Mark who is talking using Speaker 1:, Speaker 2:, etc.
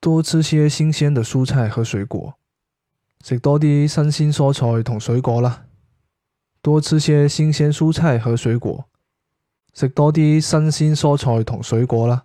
Speaker 1: 多吃些新鲜的蔬菜和水果。食多啲新鲜蔬菜同水果啦。多吃些新鲜蔬菜和水果。食多啲新鲜蔬菜同水果啦。